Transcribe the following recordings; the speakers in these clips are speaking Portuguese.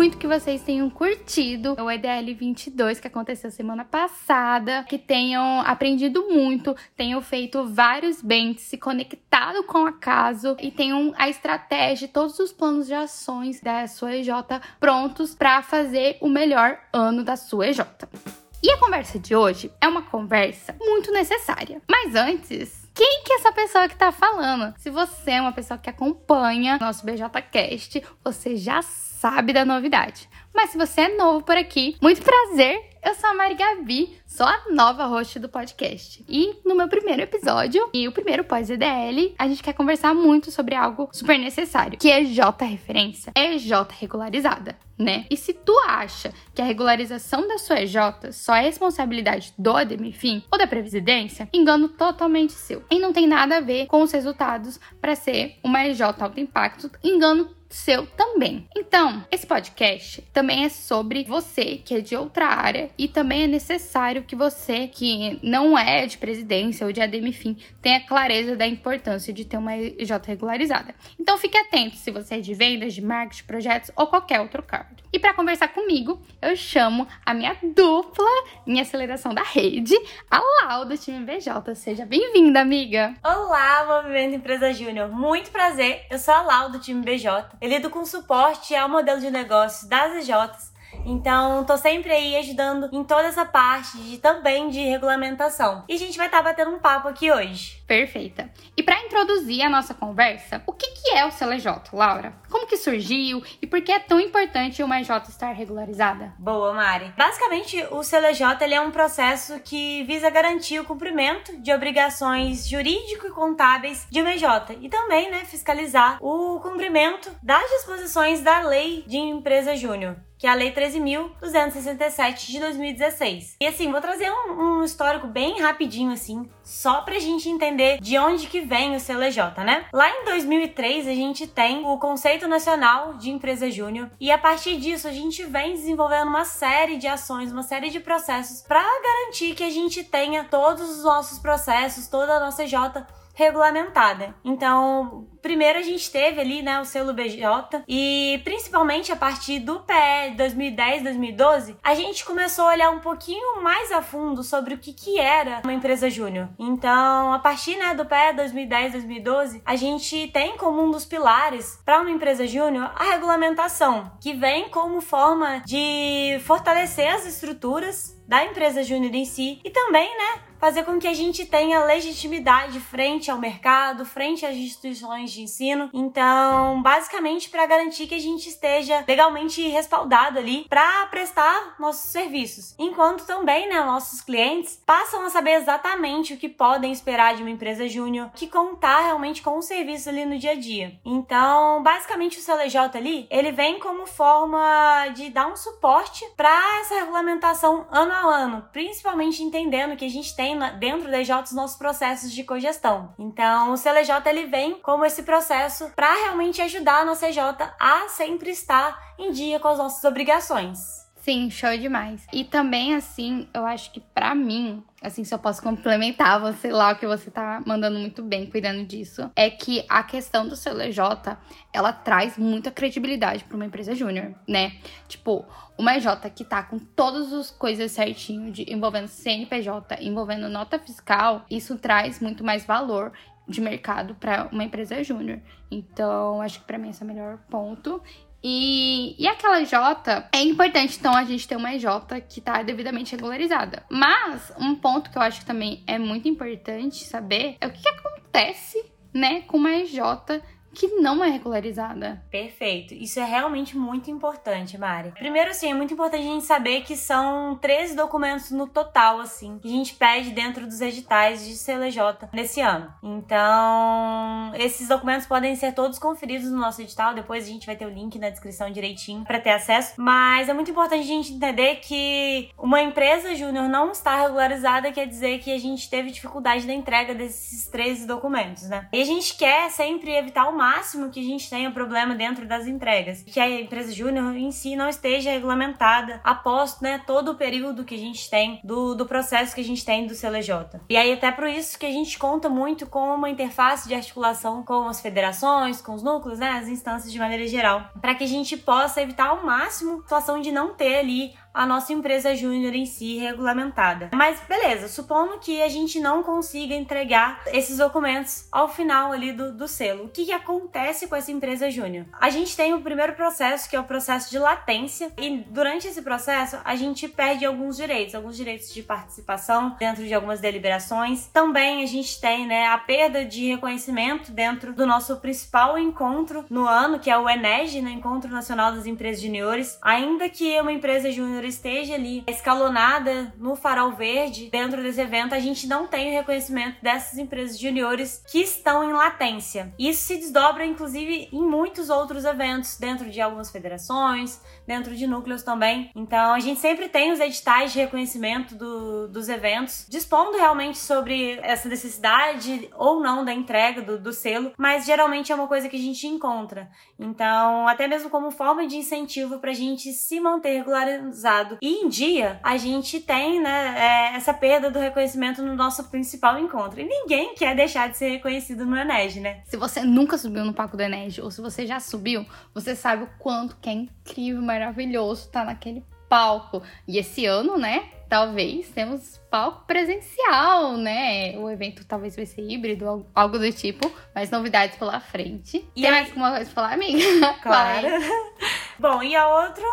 muito que vocês tenham curtido o EDL 22 que aconteceu semana passada, que tenham aprendido muito, tenham feito vários bens, se conectado com a caso e tenham a estratégia, todos os planos de ações da sua EJ prontos para fazer o melhor ano da sua EJ. E a conversa de hoje é uma conversa muito necessária. Mas antes, quem que é essa pessoa que tá falando? Se você é uma pessoa que acompanha nosso BJCast, você já sabe da novidade. Mas se você é novo por aqui, muito prazer eu sou a Mari Gabi, sou a nova host do podcast. E no meu primeiro episódio, e o primeiro pós-EDL, a gente quer conversar muito sobre algo super necessário, que é J referência, é J regularizada. Né? E se tu acha que a regularização da sua EJ só é responsabilidade do ADMFIM ou da Previdência, engano totalmente seu. E não tem nada a ver com os resultados para ser uma EJ alto impacto, engano seu também. Então, esse podcast também é sobre você que é de outra área e também é necessário que você que não é de presidência ou de ADMFIM tenha clareza da importância de ter uma EJ regularizada. Então, fique atento se você é de vendas, de marketing, projetos ou qualquer outro cargo. E para conversar comigo, eu chamo a minha dupla em aceleração da rede, a Lau do time BJ. Seja bem-vinda, amiga. Olá, Movimento Empresa Júnior. Muito prazer. Eu sou a Lau do time BJ. Eu lido com suporte ao modelo de negócios das EJs então, tô sempre aí ajudando em toda essa parte de, também de regulamentação. E a gente vai estar tá batendo um papo aqui hoje. Perfeita. E para introduzir a nossa conversa, o que, que é o CLJ, Laura? Como que surgiu e por que é tão importante uma EJ estar regularizada? Boa, Mari. Basicamente, o CLJ ele é um processo que visa garantir o cumprimento de obrigações jurídico e contábeis de uma EJ e também, né, fiscalizar o cumprimento das disposições da Lei de Empresa Júnior que é a Lei 13.267 de 2016. E assim, vou trazer um, um, histórico bem rapidinho, assim, só pra gente entender de onde que vem o CLJ, né? Lá em 2003, a gente tem o Conceito Nacional de Empresa Júnior, e a partir disso, a gente vem desenvolvendo uma série de ações, uma série de processos para garantir que a gente tenha todos os nossos processos, toda a nossa J regulamentada. Então, primeiro a gente teve ali, né, o selo BJ e principalmente a partir do PE 2010, 2012, a gente começou a olhar um pouquinho mais a fundo sobre o que que era uma empresa júnior. Então, a partir, né, do PE 2010, 2012, a gente tem como um dos pilares para uma empresa júnior a regulamentação, que vem como forma de fortalecer as estruturas da empresa júnior em si e também, né, fazer com que a gente tenha legitimidade frente ao mercado, frente às instituições de ensino. Então, basicamente para garantir que a gente esteja legalmente respaldado ali para prestar nossos serviços. Enquanto também, né, nossos clientes passam a saber exatamente o que podem esperar de uma empresa júnior, que contar realmente com o serviço ali no dia a dia. Então, basicamente o CLJ ali, ele vem como forma de dar um suporte para essa regulamentação ano a ano, principalmente entendendo que a gente tem dentro da EJ os nossos processos de cogestão. Então, o CLJ ele vem como esse processo para realmente ajudar a nossa EJ a sempre estar em dia com as nossas obrigações. Sim, show demais. E também, assim, eu acho que para mim, assim, se eu posso complementar você lá, o que você tá mandando muito bem cuidando disso, é que a questão do CLJ, ela traz muita credibilidade para uma empresa júnior, né? Tipo, uma EJ que tá com todas as coisas certinho, de, envolvendo CNPJ, envolvendo nota fiscal, isso traz muito mais valor de mercado para uma empresa júnior. Então, acho que para mim esse é o melhor ponto. E, e aquela J, é importante então a gente ter uma EJ que está devidamente regularizada. Mas um ponto que eu acho que também é muito importante saber é o que, que acontece, né, com uma EJ que não é regularizada. Perfeito. Isso é realmente muito importante, Mari. Primeiro, assim, é muito importante a gente saber que são 13 documentos no total, assim, que a gente pede dentro dos editais de CLJ nesse ano. Então, esses documentos podem ser todos conferidos no nosso edital. Depois a gente vai ter o link na descrição direitinho para ter acesso. Mas é muito importante a gente entender que uma empresa júnior não está regularizada quer dizer que a gente teve dificuldade na entrega desses 13 documentos, né? E a gente quer sempre evitar o máximo que a gente tenha problema dentro das entregas, que a empresa júnior em si não esteja regulamentada após né, todo o período que a gente tem do, do processo que a gente tem do CLJ. E aí até por isso que a gente conta muito com uma interface de articulação com as federações, com os núcleos, né, as instâncias de maneira geral, para que a gente possa evitar ao máximo a situação de não ter ali a nossa empresa júnior em si regulamentada. Mas beleza, supondo que a gente não consiga entregar esses documentos ao final ali do, do selo. O que, que acontece com essa empresa júnior? A gente tem o primeiro processo, que é o processo de latência, e durante esse processo a gente perde alguns direitos, alguns direitos de participação dentro de algumas deliberações. Também a gente tem né, a perda de reconhecimento dentro do nosso principal encontro no ano, que é o ENEG, né, Encontro Nacional das Empresas Juniores. Ainda que uma empresa júnior esteja ali escalonada no farol verde dentro desse evento, a gente não tem o reconhecimento dessas empresas juniores que estão em latência. Isso se desdobra, inclusive, em muitos outros eventos, dentro de algumas federações, dentro de núcleos também. Então, a gente sempre tem os editais de reconhecimento do, dos eventos, dispondo realmente sobre essa necessidade ou não da entrega do, do selo, mas geralmente é uma coisa que a gente encontra. Então, até mesmo como forma de incentivo para a gente se manter regularizado e em dia, a gente tem, né, é, essa perda do reconhecimento no nosso principal encontro. E ninguém quer deixar de ser reconhecido no Enege, né? Se você nunca subiu no palco do Enege, ou se você já subiu, você sabe o quanto que é incrível, estar naquele palco. E esse ano, né, talvez temos palco presencial, né? O evento talvez vai ser híbrido, algo do tipo, mas novidades pela frente. E Tem mais alguma coisa pra falar, amiga? Claro. Bom, e a outro,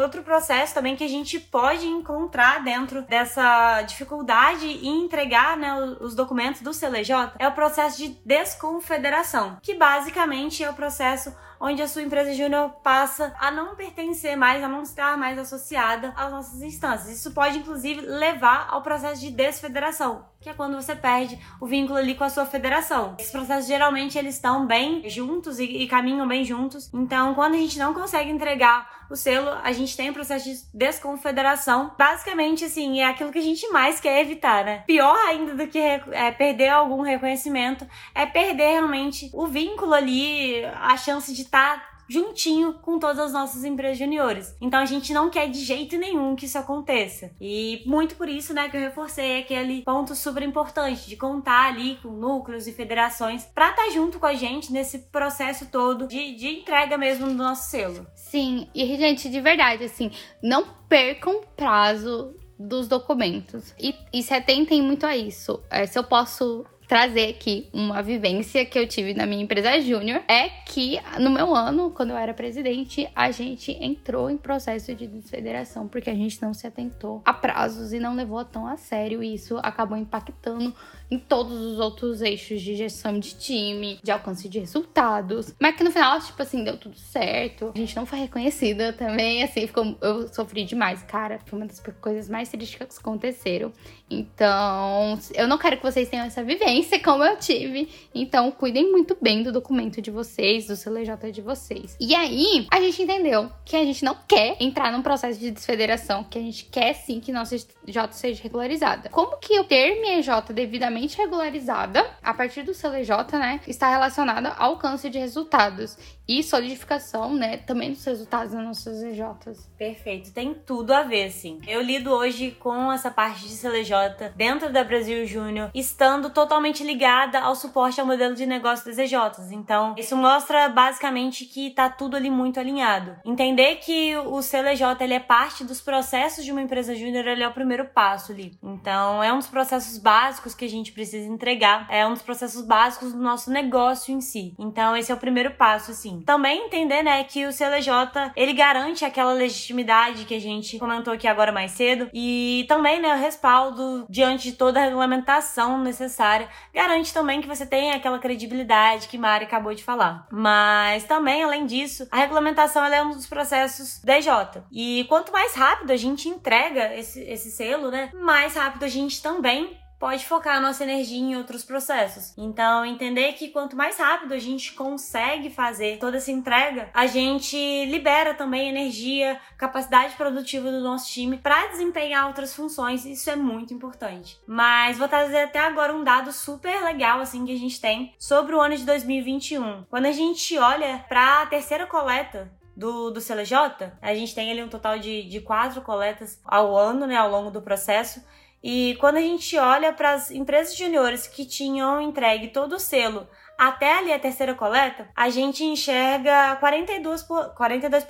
outro processo também que a gente pode encontrar dentro dessa dificuldade em entregar né, os documentos do CLJ é o processo de desconfederação, que basicamente é o processo onde a sua empresa júnior passa a não pertencer mais, a não estar mais associada às nossas instâncias. Isso pode, inclusive, levar ao processo de desfederação, que é quando você perde o vínculo ali com a sua federação. Esses processos geralmente eles estão bem juntos e, e, caminham bem juntos. Então, quando a gente não consegue entregar o selo, a gente tem o processo de desconfederação. Basicamente, assim, é aquilo que a gente mais quer evitar, né? Pior ainda do que é, perder algum reconhecimento é perder realmente o vínculo ali, a chance de tá juntinho com todas as nossas empresas juniores. Então a gente não quer de jeito nenhum que isso aconteça. E muito por isso, né, que eu reforcei aquele ponto super importante de contar ali com núcleos e federações para estar tá junto com a gente nesse processo todo de, de entrega mesmo do nosso selo. Sim, e gente, de verdade, assim, não percam prazo dos documentos. E, e se atentem muito a isso. É, se eu posso trazer aqui uma vivência que eu tive na minha empresa júnior é que no meu ano, quando eu era presidente, a gente entrou em processo de desfederação porque a gente não se atentou a prazos e não levou tão a sério e isso acabou impactando em todos os outros eixos de gestão de time, de alcance de resultados. Mas que no final, tipo assim, deu tudo certo. A gente não foi reconhecida também, assim, ficou, eu sofri demais, cara. Foi uma das coisas mais tristes que aconteceram. Então, eu não quero que vocês tenham essa vivência como eu tive. Então, cuidem muito bem do documento de vocês, do CLJ de vocês. E aí, a gente entendeu que a gente não quer entrar num processo de desfederação, que a gente quer sim que nossa J seja regularizada. Como que eu ter minha J devidamente regularizada. A partir do CLJ, né, está relacionada ao alcance de resultados e solidificação, né, também dos resultados das nossas EJs. Perfeito, tem tudo a ver, sim. Eu lido hoje com essa parte de CLJ dentro da Brasil Júnior, estando totalmente ligada ao suporte ao modelo de negócio das EJs. Então, isso mostra basicamente que tá tudo ali muito alinhado. Entender que o CLJ ele é parte dos processos de uma empresa júnior, ele é o primeiro passo ali. Então, é um dos processos básicos que a gente precisa entregar, é um dos processos básicos do nosso negócio em si. Então, esse é o primeiro passo, assim. Também entender, né, que o CLJ, ele garante aquela legitimidade que a gente comentou aqui agora mais cedo e também, né, o respaldo diante de toda a regulamentação necessária. Garante também que você tenha aquela credibilidade que Mari acabou de falar. Mas também, além disso, a regulamentação é um dos processos DJ. E quanto mais rápido a gente entrega esse, esse selo, né, mais rápido a gente também pode focar a nossa energia em outros processos. Então, entender que quanto mais rápido a gente consegue fazer toda essa entrega, a gente libera também energia, capacidade produtiva do nosso time para desempenhar outras funções. Isso é muito importante. Mas vou trazer até agora um dado super legal assim que a gente tem sobre o ano de 2021. Quando a gente olha para a terceira coleta do, do CLJ, a gente tem ali um total de, de quatro coletas ao ano, né, ao longo do processo. E quando a gente olha para as empresas juniores que tinham entregue todo o selo até ali a terceira coleta, a gente enxerga 42%, por, 42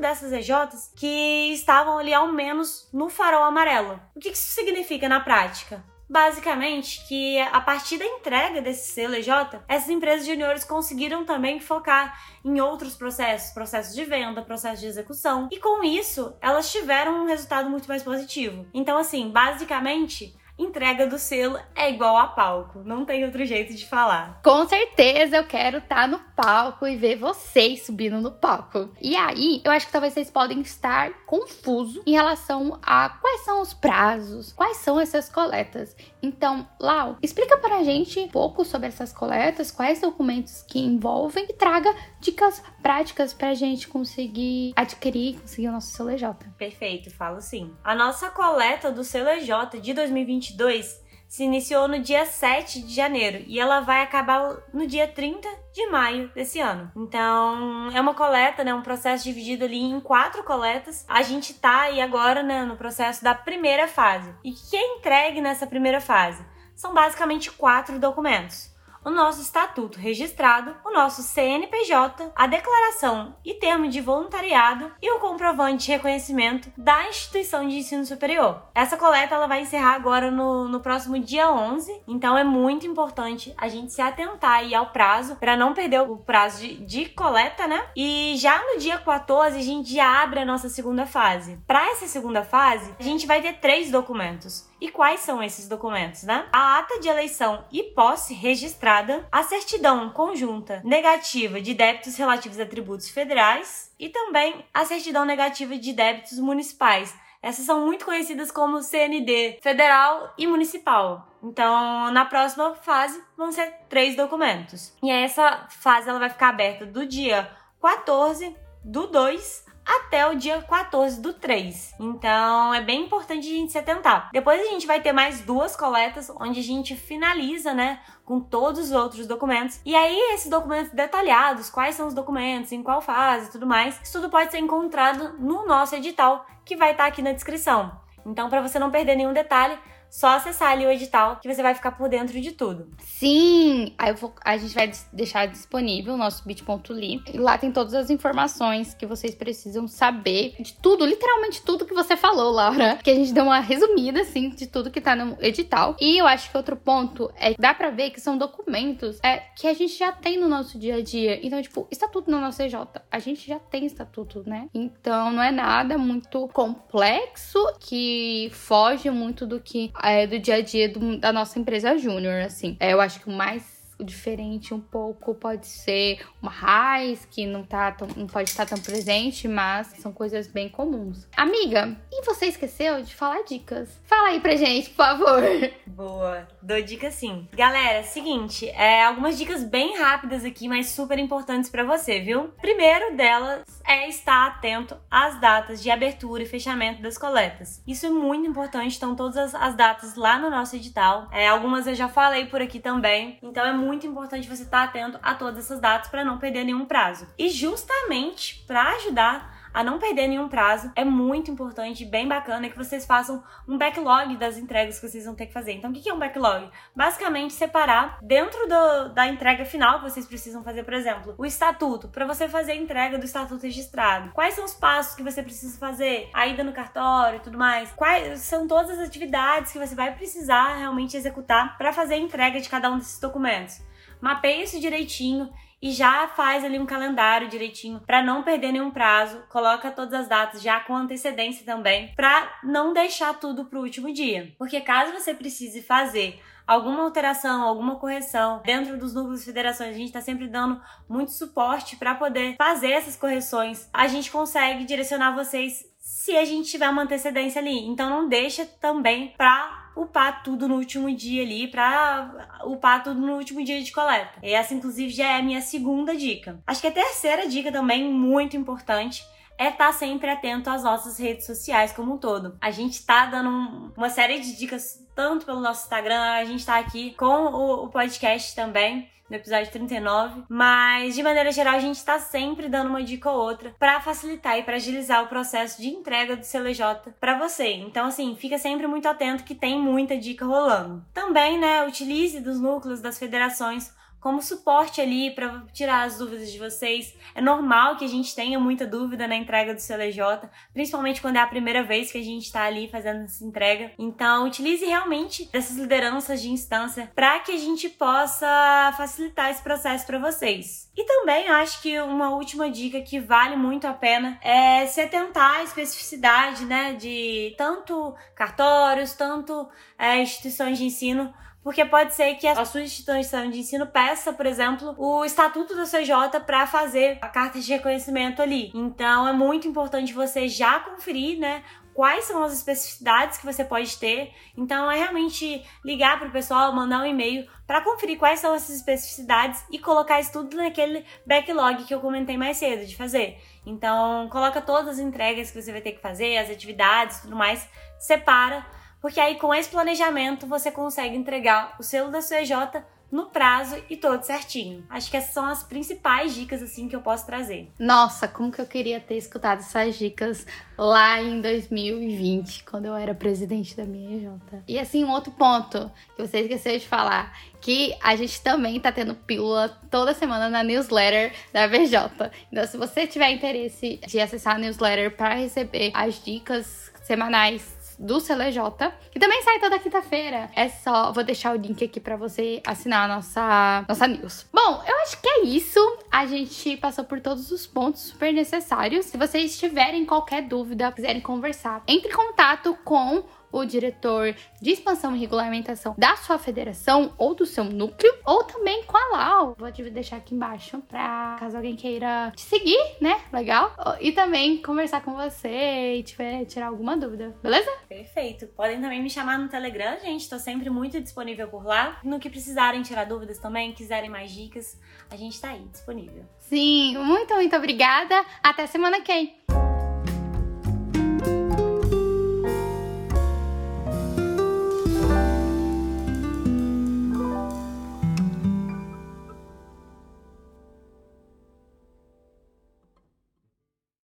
dessas EJs que estavam ali ao menos no farol amarelo. O que isso significa na prática? Basicamente que a partir da entrega desse EJ, essas empresas juniores conseguiram também focar em outros processos, processos de venda, processos de execução, e com isso elas tiveram um resultado muito mais positivo. Então, assim, basicamente, entrega do selo é igual a palco. Não tem outro jeito de falar. Com certeza eu quero estar tá no palco e ver vocês subindo no palco. E aí, eu acho que talvez vocês podem estar confusos em relação a quais são os prazos, quais são essas coletas. Então, Lau, explica para a gente um pouco sobre essas coletas, quais documentos que envolvem e traga dicas práticas para a gente conseguir adquirir, conseguir o nosso CLJ. Perfeito, falo sim. A nossa coleta do CLJ de 2022 se iniciou no dia 7 de janeiro e ela vai acabar no dia 30 de maio desse ano. Então, é uma coleta, né, um processo dividido ali em quatro coletas. A gente tá aí agora, né, no processo da primeira fase. E que é entregue nessa primeira fase? São basicamente quatro documentos o nosso estatuto registrado, o nosso CNPJ, a declaração e termo de voluntariado e o comprovante de reconhecimento da instituição de ensino superior. Essa coleta ela vai encerrar agora no, no próximo dia 11, então é muito importante a gente se atentar aí ao prazo para não perder o prazo de, de coleta, né? E já no dia 14 a gente abre a nossa segunda fase. Para essa segunda fase, a gente vai ter três documentos. E quais são esses documentos, né? A ata de eleição e posse registrada, a certidão conjunta negativa de débitos relativos a tributos federais e também a certidão negativa de débitos municipais. Essas são muito conhecidas como CND federal e municipal. Então, na próxima fase vão ser três documentos. E essa fase ela vai ficar aberta do dia 14 do 2 até o dia 14 do 3. Então é bem importante a gente se atentar. Depois a gente vai ter mais duas coletas onde a gente finaliza, né, com todos os outros documentos. E aí esses documentos detalhados, quais são os documentos, em qual fase, tudo mais, isso tudo pode ser encontrado no nosso edital que vai estar aqui na descrição. Então, para você não perder nenhum detalhe, só acessar ali o edital que você vai ficar por dentro de tudo. Sim! Aí vou, a gente vai deixar disponível o nosso bit.ly. Lá tem todas as informações que vocês precisam saber de tudo, literalmente tudo que você falou, Laura. Que a gente deu uma resumida, assim, de tudo que tá no edital. E eu acho que outro ponto é dá pra ver que são documentos é, que a gente já tem no nosso dia a dia. Então, tipo, estatuto no nosso EJ. A gente já tem estatuto, né? Então, não é nada muito complexo que foge muito do que é, do dia a dia do, da nossa empresa júnior, assim. É, eu acho que o mais diferente um pouco pode ser uma raiz que não tá tão, não pode estar tão presente, mas são coisas bem comuns. Amiga, e você esqueceu de falar dicas? Fala aí pra gente, por favor. Boa, dou dica sim. Galera, seguinte, é algumas dicas bem rápidas aqui, mas super importantes para você, viu? Primeiro delas é estar atento às datas de abertura e fechamento das coletas. Isso é muito importante, estão todas as, as datas lá no nosso edital. É, algumas eu já falei por aqui também, então é muito importante você estar atento a todas essas datas para não perder nenhum prazo. E justamente para ajudar a não perder nenhum prazo, é muito importante, bem bacana que vocês façam um backlog das entregas que vocês vão ter que fazer. Então, o que é um backlog? Basicamente, separar dentro do, da entrega final que vocês precisam fazer, por exemplo, o estatuto, para você fazer a entrega do estatuto registrado. Quais são os passos que você precisa fazer? A ida no cartório e tudo mais. Quais são todas as atividades que você vai precisar realmente executar para fazer a entrega de cada um desses documentos? Mapeia isso direitinho e já faz ali um calendário direitinho para não perder nenhum prazo, coloca todas as datas já com antecedência também, para não deixar tudo pro último dia. Porque caso você precise fazer alguma alteração, alguma correção dentro dos núcleos de federações, a gente está sempre dando muito suporte para poder fazer essas correções. A gente consegue direcionar vocês se a gente tiver uma antecedência ali. Então não deixa também para upar tudo no último dia ali, pra upar tudo no último dia de coleta. Essa, inclusive, já é a minha segunda dica. Acho que a terceira dica também, muito importante, é estar tá sempre atento às nossas redes sociais como um todo. A gente tá dando uma série de dicas tanto pelo nosso Instagram, a gente tá aqui com o podcast também no episódio 39, mas de maneira geral a gente está sempre dando uma dica ou outra para facilitar e para agilizar o processo de entrega do CLJ para você. Então assim, fica sempre muito atento que tem muita dica rolando. Também, né, utilize dos núcleos das federações como suporte ali para tirar as dúvidas de vocês. É normal que a gente tenha muita dúvida na entrega do CLJ, principalmente quando é a primeira vez que a gente está ali fazendo essa entrega. Então, utilize realmente essas lideranças de instância para que a gente possa facilitar esse processo para vocês. E também acho que uma última dica que vale muito a pena é se atentar à especificidade, né, de tanto cartórios, tanto é, instituições de ensino porque pode ser que a sua instituição de ensino peça, por exemplo, o estatuto da CJ para fazer a carta de reconhecimento ali. Então é muito importante você já conferir, né, quais são as especificidades que você pode ter. Então é realmente ligar para o pessoal, mandar um e-mail para conferir quais são essas especificidades e colocar isso tudo naquele backlog que eu comentei mais cedo de fazer. Então coloca todas as entregas que você vai ter que fazer, as atividades, tudo mais, separa porque aí com esse planejamento você consegue entregar o selo da CJ no prazo e todo certinho. Acho que essas são as principais dicas assim que eu posso trazer. Nossa, como que eu queria ter escutado essas dicas lá em 2020, quando eu era presidente da minha EJ. E assim, um outro ponto que você esqueceu de falar, que a gente também tá tendo pílula toda semana na newsletter da VJ. Então, se você tiver interesse de acessar a newsletter para receber as dicas semanais do CLJ, que também sai toda quinta-feira. É só, vou deixar o link aqui para você assinar a nossa, nossa news. Bom, eu acho que é isso. A gente passou por todos os pontos super necessários. Se vocês tiverem qualquer dúvida, quiserem conversar, entre em contato com o diretor de expansão e regulamentação da sua federação ou do seu núcleo, ou também com a Lau. Vou deixar aqui embaixo para caso alguém queira te seguir, né? Legal? E também conversar com você e tiver tirar alguma dúvida, beleza? Perfeito. Podem também me chamar no Telegram, gente. Tô sempre muito disponível por lá. No que precisarem tirar dúvidas também, quiserem mais dicas, a gente tá aí disponível. Sim, muito, muito obrigada. Até semana que vem.